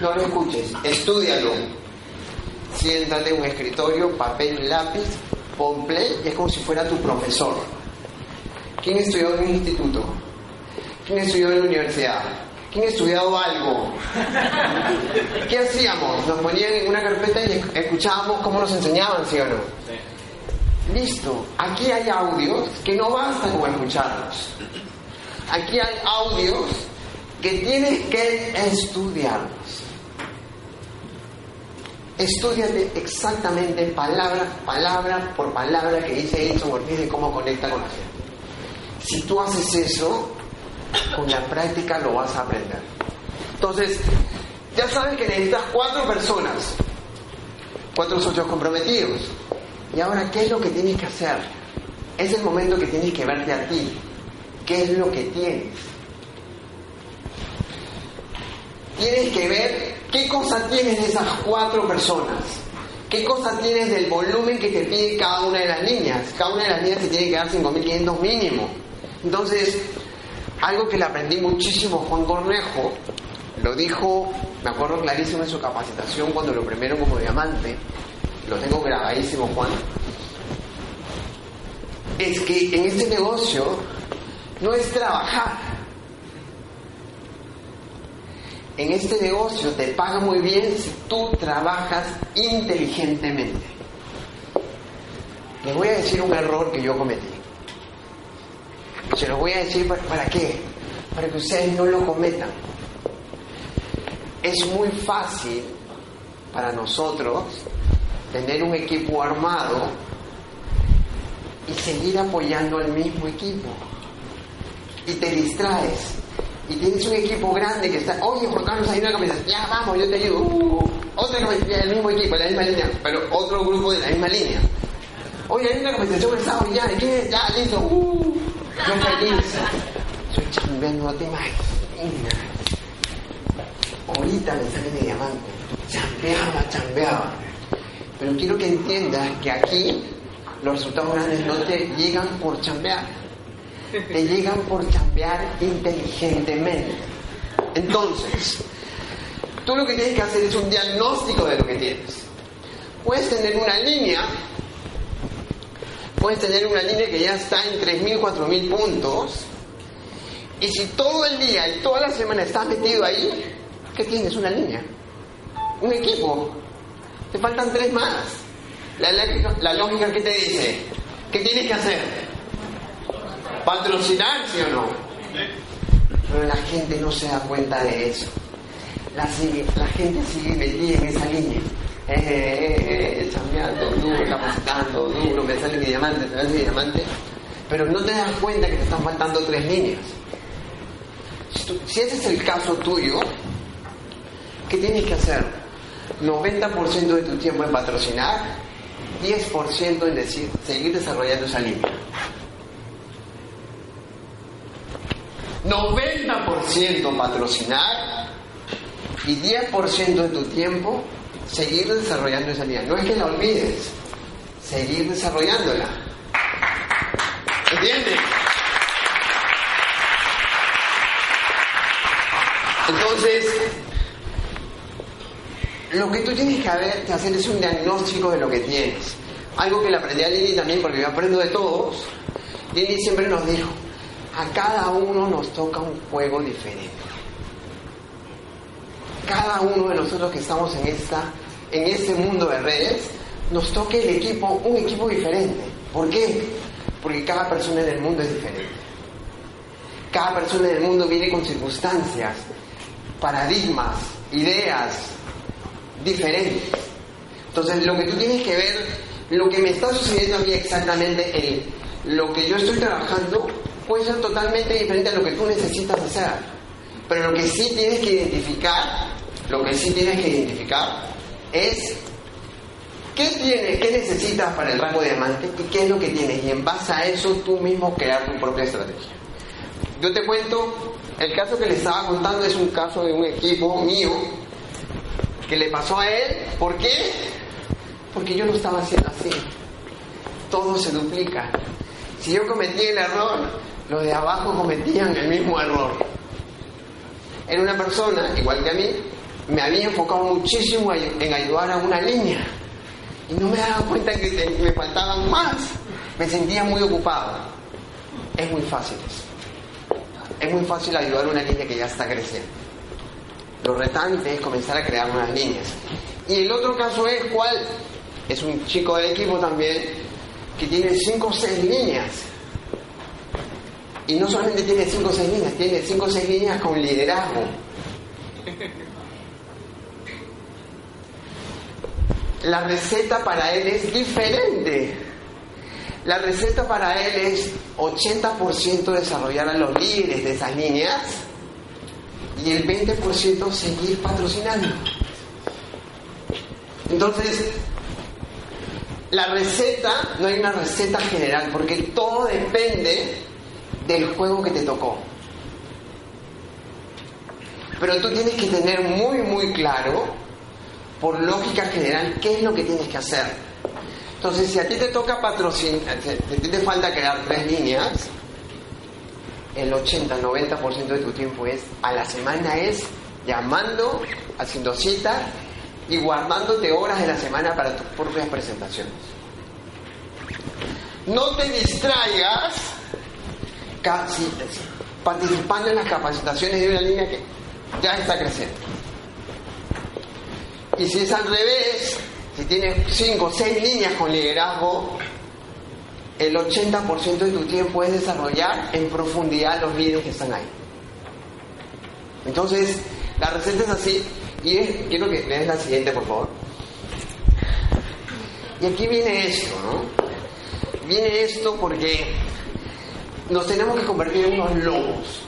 no lo escuches, estudialo. Siéntate en un escritorio, papel y lápiz, pon play, es como si fuera tu profesor. ¿Quién estudió en un instituto? ¿Quién estudió en la universidad? ¿Quién ha estudiado algo? ¿Qué hacíamos? Nos ponían en una carpeta y escuchábamos cómo nos enseñaban, ¿sí o no? Listo, aquí hay audios que no basta con escucharlos. Aquí hay audios que tienes que estudiarlos. Estudiate exactamente palabra, palabra por palabra que dice Edson Ortiz de cómo conecta con la gente. Si tú haces eso, con la práctica lo vas a aprender. Entonces, ya sabes que necesitas cuatro personas, cuatro socios comprometidos. Y ahora, ¿qué es lo que tienes que hacer? Es el momento que tienes que verte a ti. ¿Qué es lo que tienes? Tienes que ver qué cosa tienes de esas cuatro personas. ¿Qué cosa tienes del volumen que te pide cada una de las líneas? Cada una de las líneas te tiene que dar 5.500 mínimo. Entonces, algo que le aprendí muchísimo Juan Cornejo, lo dijo, me acuerdo clarísimo en su capacitación cuando lo primero como diamante, lo tengo grabadísimo Juan, es que en este negocio no es trabajar. En este negocio te paga muy bien si tú trabajas inteligentemente. Les voy a decir un error que yo cometí. Se los voy a decir para qué, para que ustedes no lo cometan. Es muy fácil para nosotros tener un equipo armado y seguir apoyando al mismo equipo. Y te distraes. Y tienes un equipo grande que está, oye Juan Carlos, hay una camiseta, ya vamos, yo te ayudo. Uh, otra del mismo equipo, la misma línea, pero otro grupo de la misma línea. Oye, hay una conversación el sábado, ya, ¿qué? Ya, listo. Uh, yo feliz. Chambeando, no te imaginas. Ahorita me sale de diamante. Chambeaba, chambeaba. Pero quiero que entiendas que aquí los resultados grandes no te llegan por chambear, te llegan por chambear inteligentemente. Entonces, tú lo que tienes que hacer es un diagnóstico de lo que tienes. Puedes tener una línea, puedes tener una línea que ya está en 3.000, 4.000 puntos, y si todo el día y toda la semana estás metido ahí, ¿qué tienes? Una línea, un equipo, te faltan tres más. La, lógica, que te dice, ¿qué tienes que hacer? Patrocinar, ¿sí o no? Pero la gente no se da cuenta de eso. La, gente sigue metida en esa línea. Eh, eh, eh, chambeando, duro, capacitando, duro, me sale mi diamante, me sale mi diamante. Pero no te das cuenta que te están faltando tres líneas. Si, si ese es el caso tuyo, ¿qué tienes que hacer? 90% de tu tiempo en patrocinar, 10% en decir, seguir desarrollando esa línea. 90% patrocinar y 10% de tu tiempo seguir desarrollando esa línea. No es que la olvides, seguir desarrollándola. ¿Entiendes? Entonces, lo que tú tienes que hacer es un diagnóstico de lo que tienes. Algo que le aprendí a Lili también, porque yo aprendo de todos. Lili siempre nos dijo, a cada uno nos toca un juego diferente. Cada uno de nosotros que estamos en, esta, en este mundo de redes, nos toca el equipo, un equipo diferente. ¿Por qué? Porque cada persona en el mundo es diferente. Cada persona en el mundo viene con circunstancias, paradigmas, ideas, diferentes. Entonces, lo que tú tienes que ver, lo que me está sucediendo a mí exactamente, lo que yo estoy trabajando, puede ser totalmente diferente a lo que tú necesitas hacer. Pero lo que sí tienes que identificar, lo que sí tienes que identificar es qué tienes, qué necesitas para el rango de diamante y qué es lo que tienes. Y en base a eso tú mismo crear tu propia estrategia. Yo te cuento, el caso que le estaba contando es un caso de un equipo mío que le pasó a él. ¿Por qué? Porque yo lo estaba haciendo así. todo se duplica. Si yo cometí el error, los de abajo cometían el mismo error. Era una persona, igual que a mí, me había enfocado muchísimo en ayudar a una niña. Y no me daba cuenta que me faltaban más. Me sentía muy ocupado. Es muy fácil eso. Es muy fácil ayudar a una niña que ya está creciendo. Lo retante es comenzar a crear unas líneas. Y el otro caso es cuál es un chico del equipo también que tiene 5 o 6 líneas. Y no solamente tiene 5 o 6 líneas, tiene 5 o 6 líneas con liderazgo. La receta para él es diferente. La receta para él es 80% desarrollar a los líderes de esas líneas y el 20% seguir patrocinando. Entonces, la receta, no hay una receta general, porque todo depende del juego que te tocó. Pero tú tienes que tener muy, muy claro, por lógica general, qué es lo que tienes que hacer. Entonces, si a ti te toca patrocinar, si a ti te falta crear tres líneas, el 80-90% de tu tiempo es, a la semana es llamando, haciendo citas y guardándote horas de la semana para tus propias presentaciones. No te distraigas participando en las capacitaciones de una línea que ya está creciendo. Y si es al revés, si tienes 5 o 6 líneas con liderazgo, el 80% de tu tiempo es desarrollar en profundidad los líderes que están ahí. Entonces, la receta es así, y quiero que leas la siguiente, por favor. Y aquí viene esto, ¿no? Viene esto porque nos tenemos que convertir en unos lobos.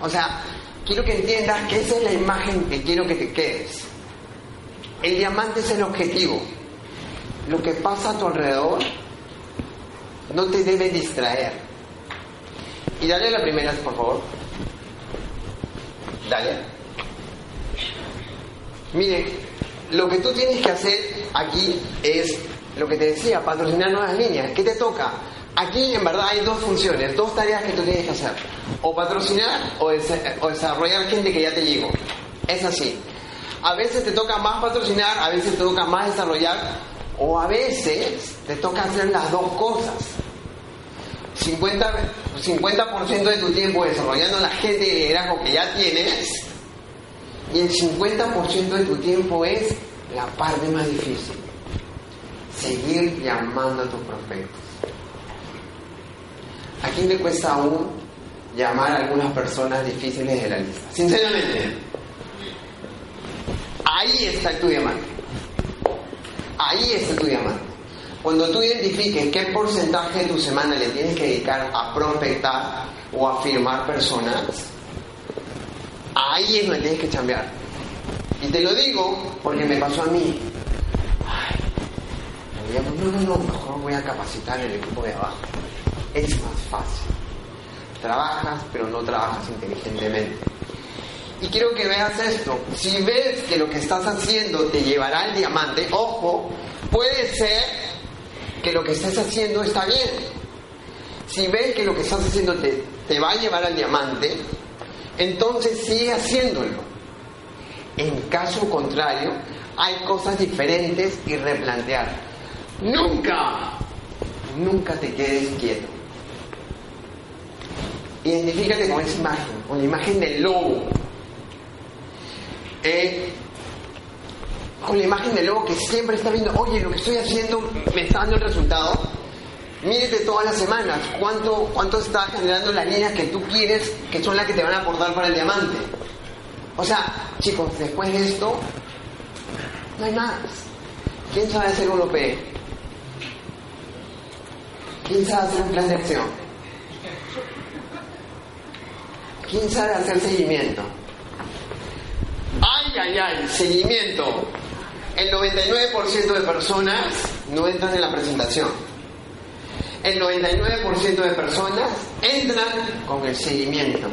O sea, quiero que entiendas que esa es la imagen que quiero que te quedes. El diamante es el objetivo lo que pasa a tu alrededor no te debe distraer. Y dale la primera, por favor. Dale. Mire, lo que tú tienes que hacer aquí es lo que te decía, patrocinar nuevas líneas. ¿Qué te toca? Aquí en verdad hay dos funciones, dos tareas que tú tienes que hacer. O patrocinar o, desarrollar gente que ya te llegó. Es así. A veces te toca más patrocinar, a veces te toca más desarrollar o a veces te toca hacer las dos cosas. 50%, 50 de tu tiempo desarrollando la gente de liderazgo que ya tienes y el 50% de tu tiempo es la parte más difícil. Seguir llamando a tus prospectos. ¿A quién le cuesta aún llamar a algunas personas difíciles de la lista? Sinceramente. Ahí está tu diamante. Ahí está tu diamante. Cuando tú identifiques qué porcentaje de tu semana le tienes que dedicar a prospectar o a firmar personas, ahí es donde tienes que cambiar. Y te lo digo porque me pasó a mí. Ay, no, no, no, mejor voy a capacitar el equipo de abajo. Es más fácil. Trabajas, pero no trabajas inteligentemente. Y quiero que veas esto. Si ves que lo que estás haciendo te llevará al diamante, ojo, puede ser que lo que estés haciendo está bien. Si ves que lo que estás haciendo te, te va a llevar al diamante, entonces sigue haciéndolo. En caso contrario, hay cosas diferentes y replantear. Nunca, nunca te quedes quieto. Identifícate con esa imagen, con la imagen del lobo eh, con la imagen del lobo que siempre está viendo, oye, lo que estoy haciendo me está dando el resultado. Mírete todas las semanas cuánto, cuánto está generando las líneas que tú quieres, que son las que te van a aportar para el diamante. O sea, chicos, después de esto, no hay más. ¿Quién sabe hacer un OP? ¿Quién sabe hacer un plan de acción? ¿Quién sabe hacer seguimiento? Ay, ay, ay, seguimiento. El 99% de personas no entran en la presentación. El 99% de personas entran con el seguimiento.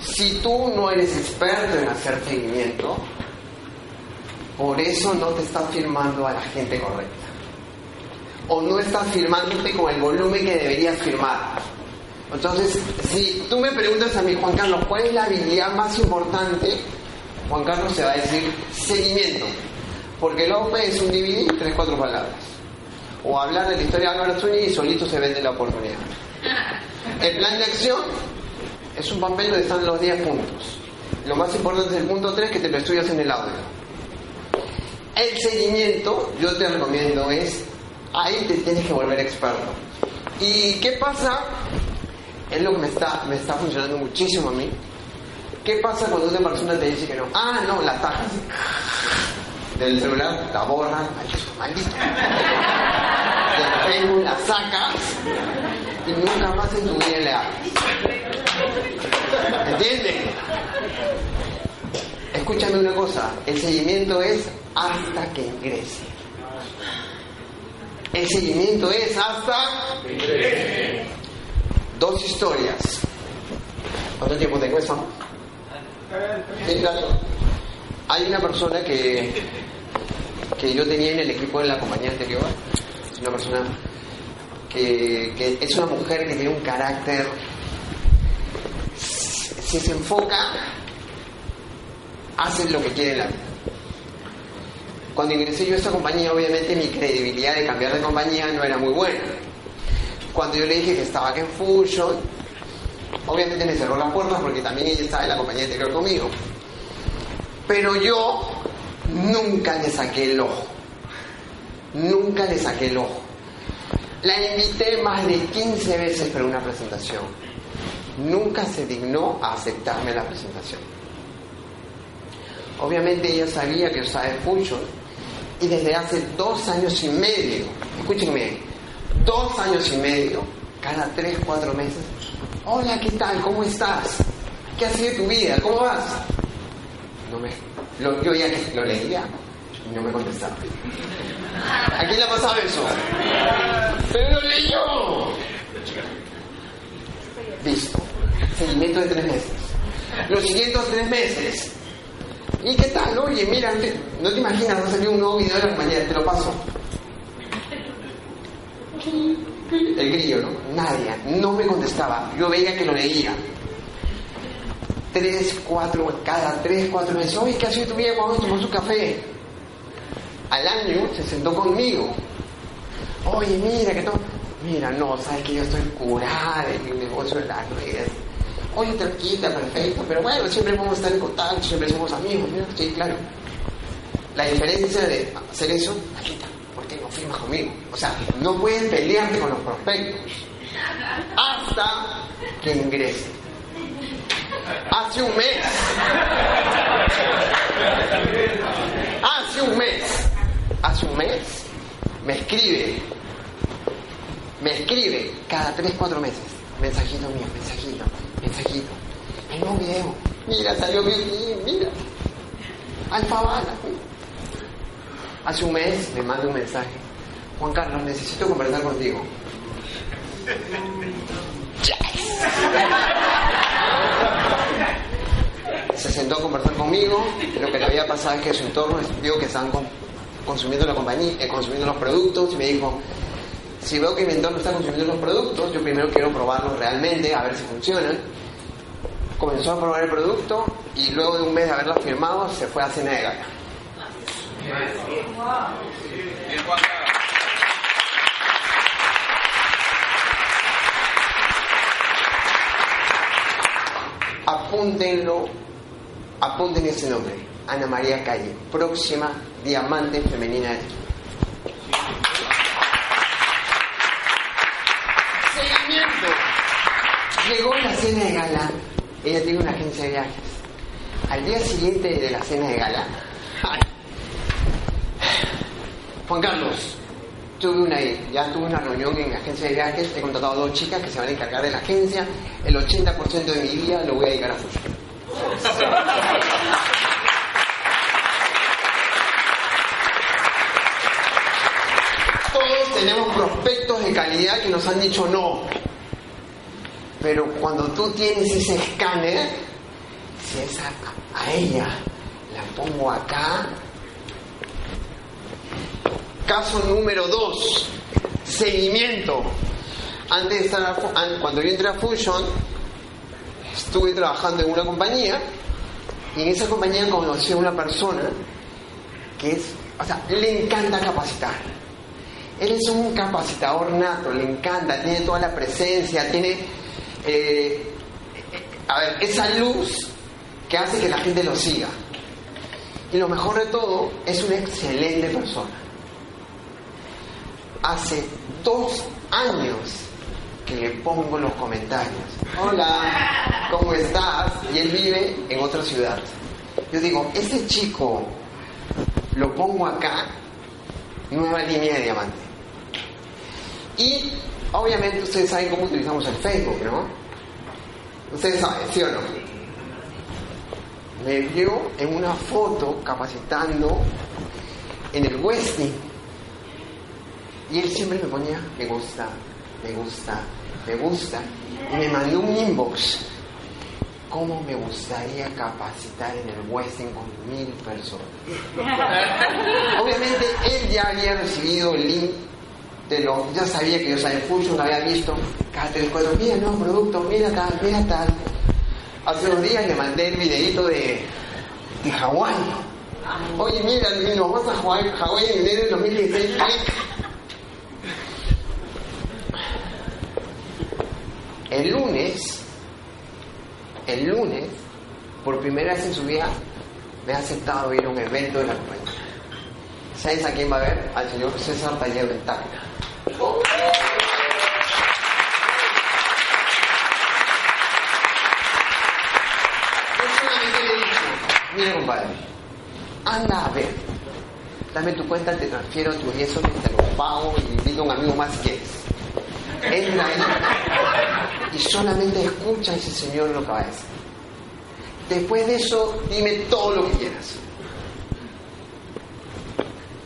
Si tú no eres experto en hacer seguimiento, por eso no te estás firmando a la gente correcta. O no estás firmándote con el volumen que deberías firmar. Entonces, si tú me preguntas a mí, Juan Carlos, ¿cuál es la habilidad más importante? Juan Carlos se va a decir seguimiento. Porque el OP es un DVD, tres, cuatro palabras. O hablar de la historia de Álvaro Zúñiga y solito se vende la oportunidad. El plan de acción es un papel donde están los 10 puntos. Lo más importante es el punto 3 que te lo estudias en el audio. El seguimiento, yo te recomiendo, es ahí te tienes que volver experto. ¿Y qué pasa? Es lo que me está, me está funcionando muchísimo a mí. ¿Qué pasa cuando una persona te dice que no? Ah, no, la tajas del celular, la borran, maldito. Del Facebook la sacas y nunca más en tu vida le. ¿Entiendes? Escúchame una cosa, el seguimiento es hasta que ingrese. El seguimiento es hasta que ingrese. Dos historias. ¿Cuánto tiempo tengo eso? Hay una persona que, que yo tenía en el equipo de la compañía anterior. Es una persona que, que es una mujer que tiene un carácter. Si se enfoca, hace lo que quiere en la. Cuando ingresé yo a esta compañía, obviamente mi credibilidad de cambiar de compañía no era muy buena. Cuando yo le dije que estaba aquí en Fusion, obviamente me cerró las puertas porque también ella estaba en la compañía anterior conmigo. Pero yo nunca le saqué el ojo. Nunca le saqué el ojo. La invité más de 15 veces para una presentación. Nunca se dignó a aceptarme la presentación. Obviamente ella sabía que en Fusion y desde hace dos años y medio, escúchenme, dos años y medio, cada tres, cuatro meses, hola, ¿qué tal? ¿Cómo estás? ¿Qué ha sido tu vida? ¿Cómo vas? No me, lo, yo ya lo leía y no me contestaba. ¿A quién le ha pasado eso? Pero lo leyó. Listo. Seguimiento de tres meses. Los siguientes tres meses. ¿Y qué tal? Oye, mira, no te imaginas, va a salir un nuevo video de la mañana, te lo paso. El grillo, ¿no? Nadie, no me contestaba. Yo veía que lo leía. Tres, cuatro, cada tres, cuatro meses. Oye, ¿qué ha sido tu vida cuando tomó su café? Al año se sentó conmigo. Oye, mira, que todo. Mira, no, sabes que yo estoy curada en mi negocio de las redes. Oye, tranquila, perfecto, pero bueno, siempre vamos a estar en contacto, siempre somos amigos, ¿no? Sí, claro. La diferencia de hacer eso, Paquita, ¿por no firmas conmigo? O sea, no puedes pelearte con los prospectos hasta que ingrese. Hace un mes. Hace un mes. Hace un mes. Me escribe. Me escribe cada 3, 4 meses. Mensajito mío, mensajito, mensajito. El nuevo video. Mira, salió bien, mira. Alfa Bala. Hace un mes me manda un mensaje. Juan Carlos, necesito conversar contigo. Se sentó a conversar conmigo. Lo que le había pasado es que su entorno vio que estaban con- consumiendo la compañía, eh, consumiendo los productos y me dijo, si veo que mi entorno está consumiendo los productos, yo primero quiero probarlos realmente, a ver si funcionan. Comenzó a probar el producto y luego de un mes de haberlo firmado se fue a cena. Apúntenlo, apunten ese nombre, Ana María Calle, próxima diamante femenina. Seguimiento. Llegó la cena de gala, ella tiene una agencia de viajes. Al día siguiente de la cena de gala, Juan Carlos, tuve una, ya tuve una reunión en la agencia de viajes, he contratado a dos chicas que se van a encargar de la agencia, el 80% de mi día lo voy a dedicar a Fusion. Todos tenemos prospectos de calidad que nos han dicho no. Pero cuando tú tienes ese escáner, si es a ella la pongo acá, Caso número dos, seguimiento. Antes de estar, cuando yo entré a Fusion, estuve trabajando en una compañía y en esa compañía conocí a una persona que es, o sea, le encanta capacitar. Él es un capacitador nato, le encanta, tiene toda la presencia, tiene, eh, a ver, esa luz que hace que la gente lo siga. Y lo mejor de todo, es una excelente persona. Hace dos años que le pongo los comentarios. Hola, ¿cómo estás? Y él vive en otra ciudad. Yo digo, ese chico lo pongo acá, nueva línea de diamante. Y obviamente ustedes saben cómo utilizamos el Facebook, ¿no? Ustedes saben, ¿sí o no? Me vio en una foto capacitando en el Westing. Y él siempre me ponía, me gusta, me gusta, me gusta. Y me mandó un inbox. ¿Cómo me gustaría capacitar en el Westing con mil personas? Obviamente él ya había recibido el link de lo, ya sabía que yo sabía Fusion, lo había visto cada tres, cuatro, mira nuevo producto, mira tal, mira tal. Hace unos días le mandé el videito de, de Hawái. Oye, mira, nos vamos a Hawái, Hawái en enero del 2016. clic. El lunes, el lunes, por primera vez en su vida, me ha aceptado ir a un evento de la compañía. ¿Sabes a quién va a ver? Al señor César Taller del Tacna. Mire compadre, anda a ver, dame tu cuenta, te transfiero tu 10 soles, te lo pago y dile a un amigo más si quieres. Entra ahí y solamente escucha a ese señor lo que va a decir. Después de eso, dime todo lo que quieras.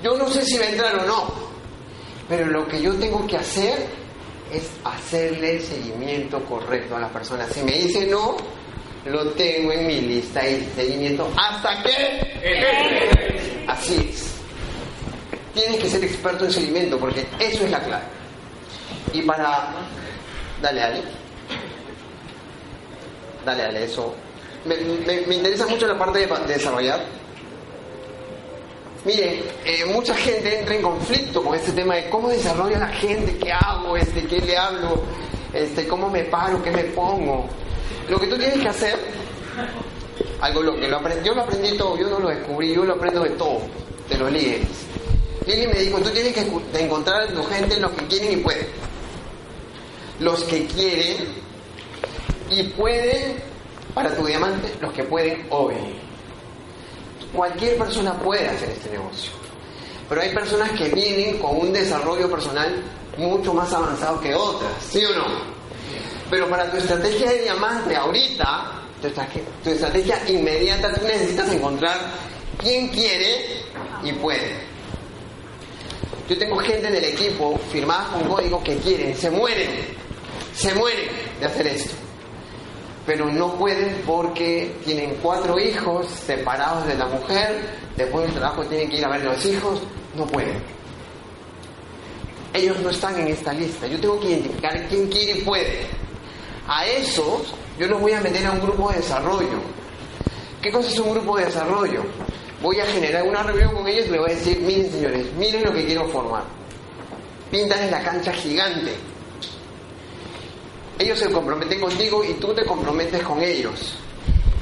Yo no sé si va a entrar o no, pero lo que yo tengo que hacer es hacerle el seguimiento correcto a la persona. Si me dice no, lo tengo en mi lista de seguimiento hasta que... Así es. Tienes que ser experto en seguimiento porque eso es la clave. Y para... Dale, dale. Dale, dale, eso. Me, me- me interesa mucho la parte de, desarrollar. Miren, eh, mucha gente entra en conflicto con este tema de cómo desarrolla la gente, qué hago, este, qué le hablo, este, cómo me paro, qué me pongo. Lo que tú tienes que hacer, algo lo que lo aprendí, yo lo aprendí todo, yo no lo descubrí, yo lo aprendo de todo, de los líderes. Lili me dijo, tú tienes que encontrar a tu gente los que quieren y pueden. Los que quieren y pueden, para tu diamante, los que pueden hoy. Cualquier persona puede hacer este negocio. Pero hay personas que vienen con un desarrollo personal mucho más avanzado que otras, ¿sí o no? Pero para tu estrategia de diamante ahorita, tu estrategia, tu estrategia inmediata, tú necesitas encontrar quién quiere y puede. Yo tengo gente en el equipo firmada con códigos que quieren, se mueren, se mueren de hacer esto pero no pueden porque tienen cuatro hijos separados de la mujer, después del trabajo tienen que ir a ver los hijos, no pueden. Ellos no están en esta lista, yo tengo que identificar quién quiere y puede. A esos yo los voy a meter a un grupo de desarrollo. ¿Qué cosa es un grupo de desarrollo? Voy a generar una reunión con ellos y les voy a decir, miren señores, miren lo que quiero formar. Píntales la cancha gigante, ellos se comprometen contigo y tú te comprometes con ellos.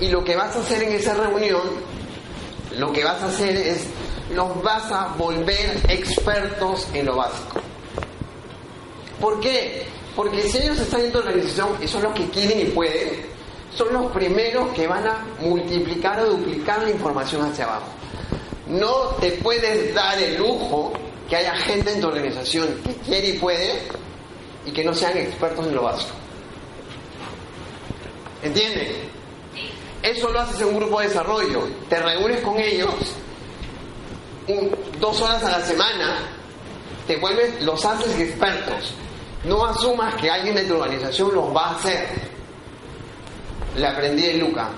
Y lo que vas a hacer en esa reunión, lo que vas a hacer es, los vas a volver expertos en lo básico. ¿Por qué? Porque si ellos están en tu organización y son los que quieren y pueden, son los primeros que van a multiplicar o duplicar la información hacia abajo. No te puedes dar el lujo que haya gente en tu organización que quiere y puede y que no sean expertos en lo básico. ¿Entienden? Eso lo haces en un grupo de desarrollo. Te reúnes con ellos dos horas a la semana, te vuelves, los haces expertos. No asumas que alguien de tu organización los va a hacer. Le aprendí de Luca.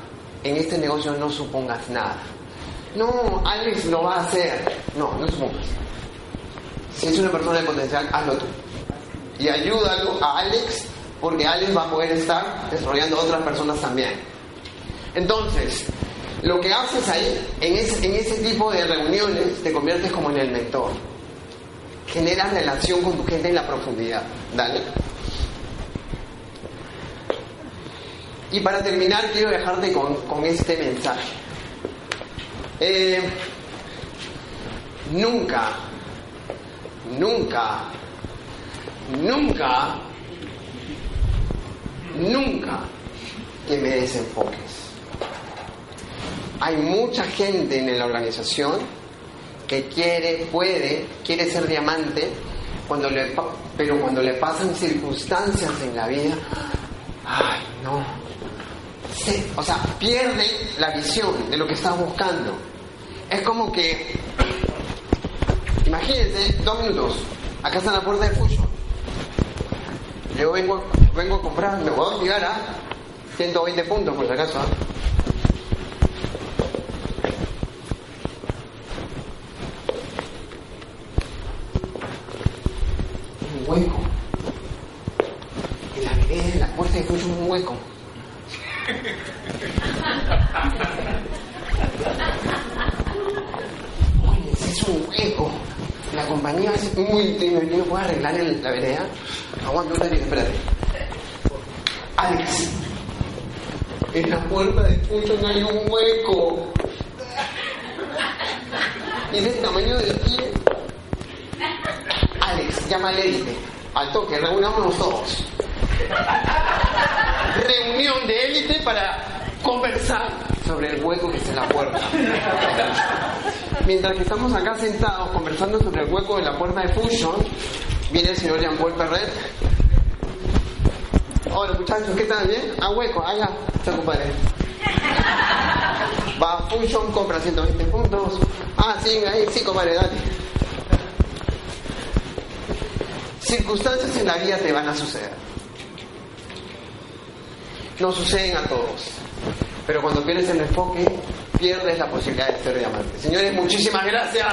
En este negocio no supongas nada. No, Alex lo va a hacer. No, no supongas. Si es una persona de potencial, hazlo tú. Y ayúdalo a Alex, porque Alex va a poder estar desarrollando a otras personas también. Entonces, lo que haces ahí, en ese, tipo de reuniones, te conviertes como en el mentor. Generas relación con tu gente en la profundidad. Dale. Y para terminar, quiero dejarte con, con este mensaje. Eh, nunca, nunca, nunca, nunca que me desenfoques. Hay mucha gente en la organización que quiere, puede, quiere ser diamante, pero cuando le pasan circunstancias en la vida, ay, no, se- o sea, pierde la visión de lo que estás buscando. Es como que, imagínense, dos minutos, acá está la puerta de Fusion. Yo vengo, vengo a comprar, me voy a llegar a 120 puntos por si acaso. ¿ah? Un hueco. En la vereda, en la puerta de Fusion, un hueco. Oye, ese es un hueco. La compañía es muy yo no puedo arreglar en la vereda. Aguanta un ratito, espérate. Alex, en la hay un hueco. Y es del tamaño del pie. Alex, llama al élite. Al toque, reunámonos todos. Reunión de élite para conversar sobre el hueco que está en la puerta. Mientras que estamos acá sentados conversando sobre el hueco de la puerta de Fusion, viene el señor Jean-Paul Perret. Hola muchachos, ¿qué tal? ¿Bien? Ah, hueco, allá, está compadre. Va compra 120 puntos. Ah, sí, ahí, sí, compadre, dale. Circunstancias en la vida te van a suceder. No suceden a todos. Pero cuando pierdes el enfoque, pierdes la posibilidad de ser diamante. Señores, muchísimas gracias.